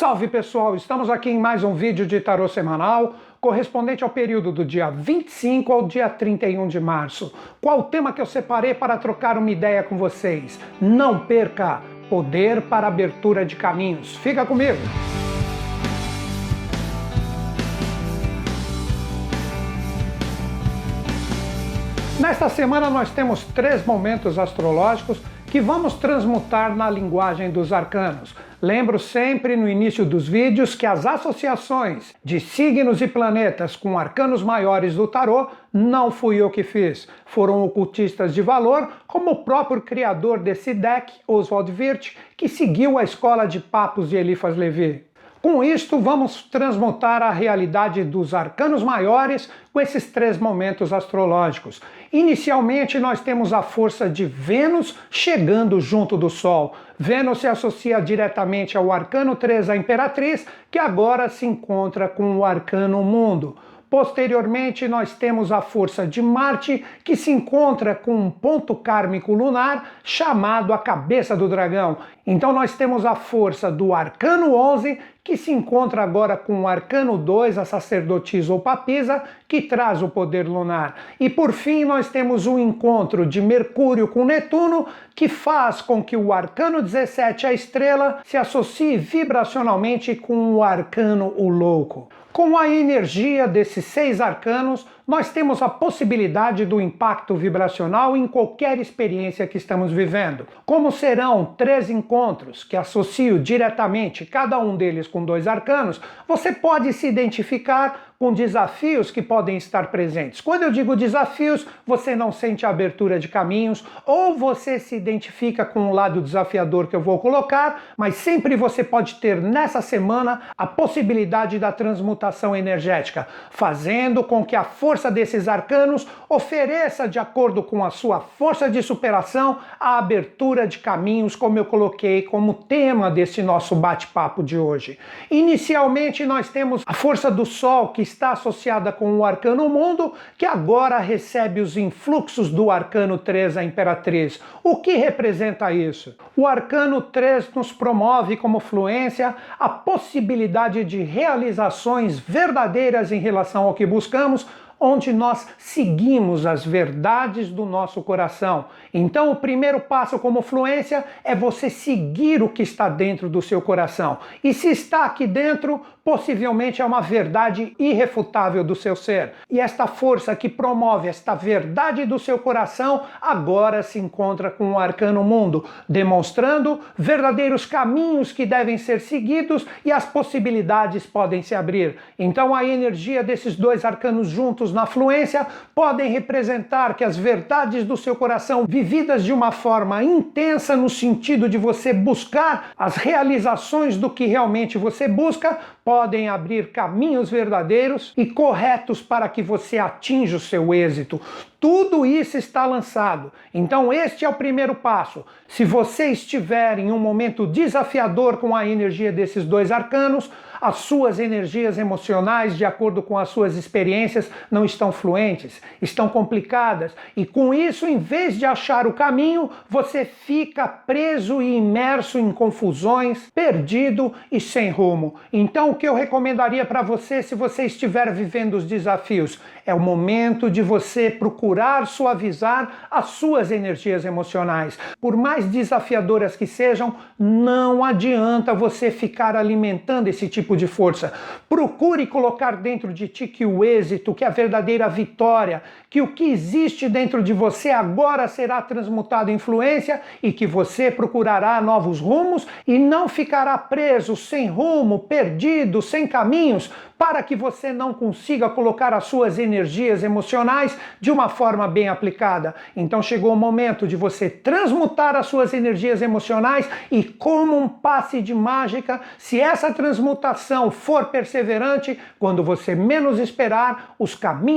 Salve pessoal, estamos aqui em mais um vídeo de tarô semanal, correspondente ao período do dia 25 ao dia 31 de março. Qual o tema que eu separei para trocar uma ideia com vocês? Não perca! Poder para abertura de caminhos. Fica comigo! Nesta semana nós temos três momentos astrológicos que vamos transmutar na linguagem dos arcanos. Lembro sempre no início dos vídeos que as associações de signos e planetas com arcanos maiores do tarô não fui eu que fiz. Foram ocultistas de valor, como o próprio criador desse deck, Oswald Wirth, que seguiu a escola de papos de Eliphas Levi. Com isto, vamos transmutar a realidade dos arcanos maiores com esses três momentos astrológicos. Inicialmente, nós temos a força de Vênus chegando junto do Sol. Vênus se associa diretamente ao arcano 3, a Imperatriz, que agora se encontra com o arcano Mundo. Posteriormente, nós temos a força de Marte, que se encontra com um ponto kármico lunar chamado a cabeça do dragão. Então, nós temos a força do arcano 11, que se encontra agora com o arcano 2, a sacerdotisa ou papisa, que traz o poder lunar. E por fim, nós temos o um encontro de Mercúrio com Netuno, que faz com que o arcano 17, a estrela, se associe vibracionalmente com o arcano o louco. Com a energia desses seis arcanos, nós temos a possibilidade do impacto vibracional em qualquer experiência que estamos vivendo. Como serão três encontros que associo diretamente cada um deles com dois arcanos, você pode se identificar com desafios que podem estar presentes. Quando eu digo desafios, você não sente a abertura de caminhos ou você se identifica com o lado desafiador que eu vou colocar, mas sempre você pode ter nessa semana a possibilidade da transmutação energética, fazendo com que a força desses arcanos ofereça, de acordo com a sua força de superação, a abertura de caminhos, como eu coloquei como tema desse nosso bate-papo de hoje. Inicialmente, nós temos a força do Sol que está associada com o arcano mundo, que agora recebe os influxos do arcano 3, a imperatriz. O que representa isso? O arcano 3 nos promove como fluência a possibilidade de realizações verdadeiras em relação ao que buscamos onde nós seguimos as verdades do nosso coração. Então, o primeiro passo como fluência é você seguir o que está dentro do seu coração. E se está aqui dentro, possivelmente é uma verdade irrefutável do seu ser. E esta força que promove esta verdade do seu coração agora se encontra com o arcano mundo, demonstrando verdadeiros caminhos que devem ser seguidos e as possibilidades podem se abrir. Então, a energia desses dois arcanos juntos na fluência podem representar que as verdades do seu coração, vividas de uma forma intensa no sentido de você buscar as realizações do que realmente você busca, podem abrir caminhos verdadeiros e corretos para que você atinja o seu êxito. Tudo isso está lançado. Então, este é o primeiro passo. Se você estiver em um momento desafiador com a energia desses dois arcanos, as suas energias emocionais, de acordo com as suas experiências, não estão fluentes, estão complicadas. E com isso, em vez de achar o caminho, você fica preso e imerso em confusões, perdido e sem rumo. Então, o que eu recomendaria para você, se você estiver vivendo os desafios, é o momento de você procurar suavizar as suas energias emocionais. Por mais desafiadoras que sejam, não adianta você ficar alimentando esse tipo de força. Procure colocar dentro de ti que o êxito, que a verdadeira vitória, que o que existe dentro de você agora será transmutado em influência e que você procurará novos rumos e não ficará preso, sem rumo, perdido, sem caminhos, para que você não consiga colocar as suas energias emocionais de uma forma bem aplicada. Então chegou o momento de você transmutar as suas energias emocionais e, como um passe de mágica, se essa transmutação for perseverante, quando você menos esperar, os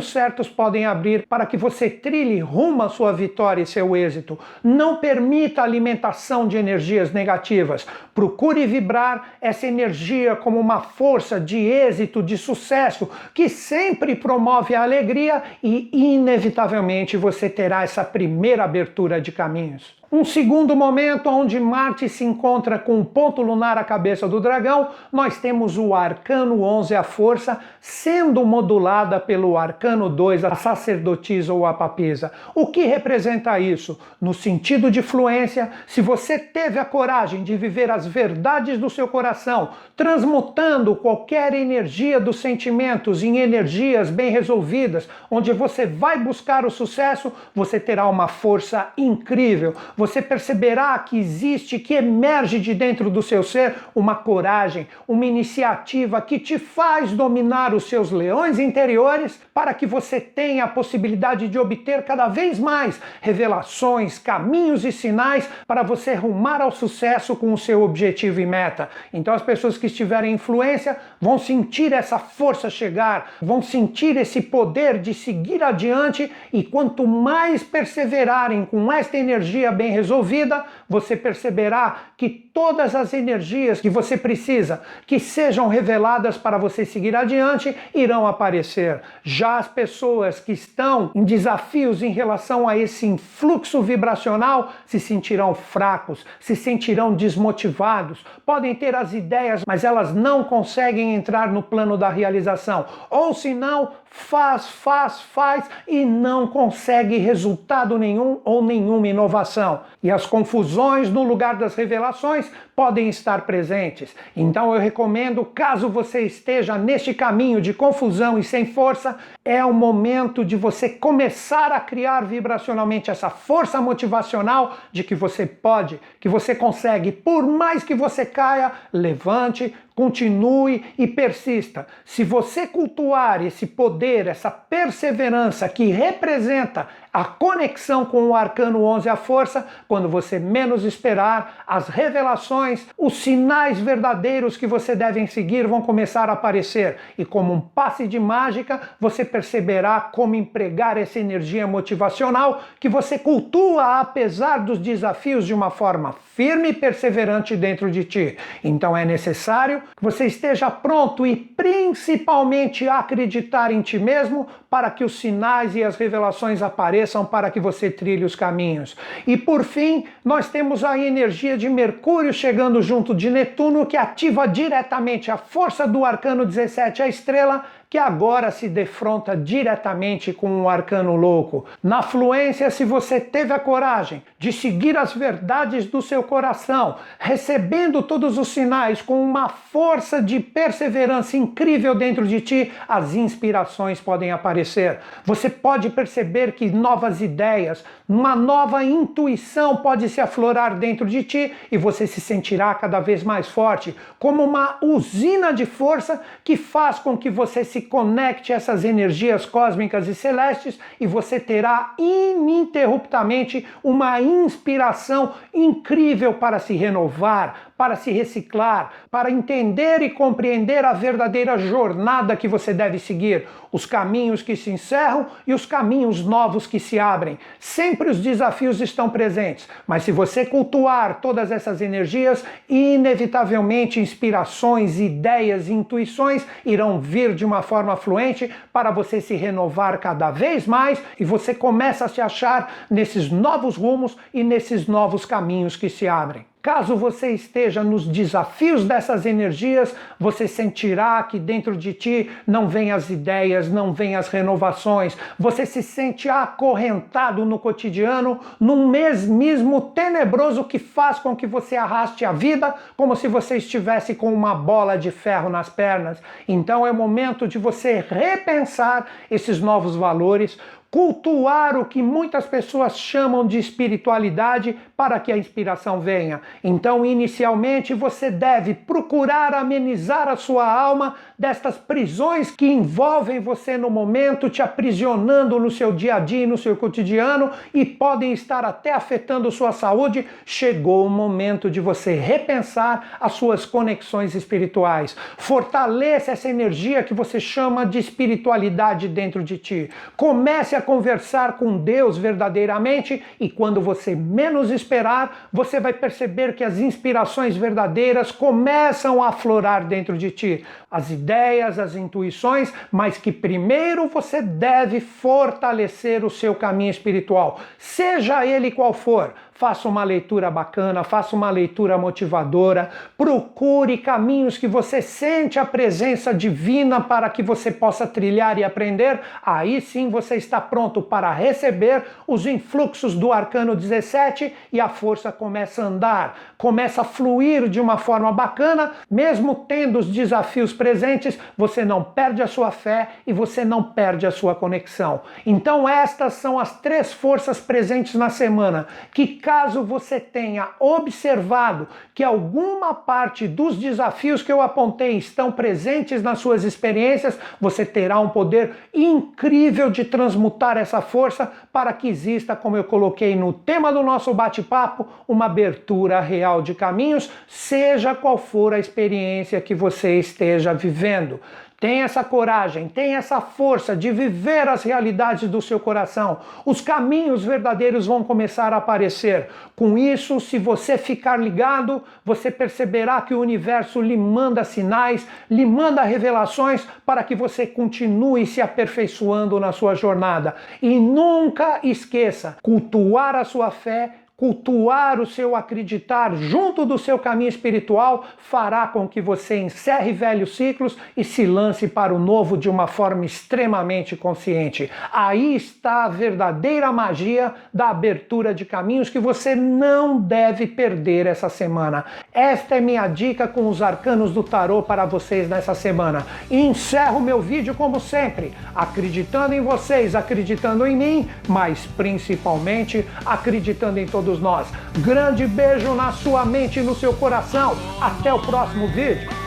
certos podem abrir para que você trilhe rumo à sua vitória e seu êxito. Não permita alimentação de energias negativas. Procure vibrar essa energia como uma força de êxito, de sucesso, que sempre promove a alegria e, inevitavelmente, você terá essa primeira abertura de caminhos. Um segundo momento onde Marte se encontra com o ponto lunar à cabeça do dragão, nós temos o arcano 11, a força, sendo modulada pelo arcano 2, a sacerdotisa ou a papisa. O que representa isso? No sentido de fluência, se você teve a coragem de viver as verdades do seu coração, transmutando qualquer energia dos sentimentos em energias bem resolvidas, onde você vai buscar o sucesso, você terá uma força incrível você perceberá que existe, que emerge de dentro do seu ser uma coragem, uma iniciativa que te faz dominar os seus leões interiores para que você tenha a possibilidade de obter cada vez mais revelações, caminhos e sinais para você rumar ao sucesso com o seu objetivo e meta. Então as pessoas que estiverem influência vão sentir essa força chegar, vão sentir esse poder de seguir adiante e quanto mais perseverarem com esta energia bem bem resolvida, você perceberá que todas as energias que você precisa que sejam reveladas para você seguir adiante irão aparecer. Já as pessoas que estão em desafios em relação a esse influxo vibracional se sentirão fracos, se sentirão desmotivados, podem ter as ideias, mas elas não conseguem entrar no plano da realização. Ou se não, faz, faz, faz e não consegue resultado nenhum ou nenhuma inovação. E as confusões no lugar das revelações podem estar presentes. Então eu recomendo, caso você esteja neste caminho de confusão e sem força, é o momento de você começar a criar vibracionalmente essa força motivacional de que você pode, que você consegue, por mais que você caia, levante, continue e persista. Se você cultuar esse poder, essa perseverança que representa a conexão com o arcano 11, a força, quando você menos esperar, as revelações, os sinais verdadeiros que você deve seguir vão começar a aparecer. E como um passe de mágica, você perceberá como empregar essa energia motivacional que você cultua apesar dos desafios de uma forma firme e perseverante dentro de ti. Então é necessário que você esteja pronto e principalmente acreditar em ti mesmo para que os sinais e as revelações apareçam para que você trilhe os caminhos. E por fim, nós temos a energia de Mercúrio chegando junto de Netuno que ativa diretamente a força do arcano 17, a estrela, que agora se defronta diretamente com um arcano louco. Na fluência, se você teve a coragem de seguir as verdades do seu coração, recebendo todos os sinais com uma força de perseverança incrível dentro de ti, as inspirações podem aparecer. Você pode perceber que novas ideias, uma nova intuição pode se aflorar dentro de ti e você se sentirá cada vez mais forte, como uma usina de força que faz com que você se se conecte a essas energias cósmicas e celestes e você terá ininterruptamente uma inspiração incrível para se renovar, para se reciclar, para entender e compreender a verdadeira jornada que você deve seguir, os caminhos que se encerram e os caminhos novos que se abrem. Sempre os desafios estão presentes, mas se você cultuar todas essas energias, inevitavelmente inspirações, ideias e intuições irão vir de uma forma fluente para você se renovar cada vez mais e você começa a se achar nesses novos rumos e nesses novos caminhos que se abrem. Caso você esteja nos desafios dessas energias, você sentirá que dentro de ti não vêm as ideias, não vêm as renovações. Você se sente acorrentado no cotidiano, num mesmismo tenebroso que faz com que você arraste a vida como se você estivesse com uma bola de ferro nas pernas. Então é momento de você repensar esses novos valores, cultuar o que muitas pessoas chamam de espiritualidade para que a inspiração venha. Então, inicialmente, você deve procurar amenizar a sua alma destas prisões que envolvem você no momento, te aprisionando no seu dia a dia, no seu cotidiano e podem estar até afetando sua saúde. Chegou o momento de você repensar as suas conexões espirituais. Fortaleça essa energia que você chama de espiritualidade dentro de ti. Comece a conversar com Deus verdadeiramente e quando você menos esperar, você vai perceber que as inspirações verdadeiras começam a aflorar dentro de ti. As ideias, as intuições, mas que primeiro você deve fortalecer o seu caminho espiritual, seja ele qual for. Faça uma leitura bacana, faça uma leitura motivadora, procure caminhos que você sente a presença divina para que você possa trilhar e aprender. Aí sim você está pronto para receber os influxos do arcano 17 e a força começa a andar, começa a fluir de uma forma bacana, mesmo tendo os desafios presentes, você não perde a sua fé e você não perde a sua conexão. Então estas são as três forças presentes na semana que caso você tenha observado que alguma parte dos desafios que eu apontei estão presentes nas suas experiências, você terá um poder incrível de transmutar essa força para que exista, como eu coloquei no tema do nosso bate-papo, uma abertura real de caminhos, seja qual for a experiência que você esteja vivendo. Tenha essa coragem, tenha essa força de viver as realidades do seu coração. Os caminhos verdadeiros vão começar a aparecer. Com isso, se você ficar ligado, você perceberá que o universo lhe manda sinais, lhe manda revelações para que você continue se aperfeiçoando na sua jornada. E nunca esqueça: cultuar a sua fé Cultuar o seu acreditar junto do seu caminho espiritual fará com que você encerre velhos ciclos e se lance para o novo de uma forma extremamente consciente. Aí está a verdadeira magia da abertura de caminhos que você não deve perder essa semana. Esta é minha dica com os arcanos do tarô para vocês nessa semana. E encerro meu vídeo como sempre, acreditando em vocês, acreditando em mim, mas principalmente acreditando em todos todos nós. Grande beijo na sua mente e no seu coração. Até o próximo vídeo.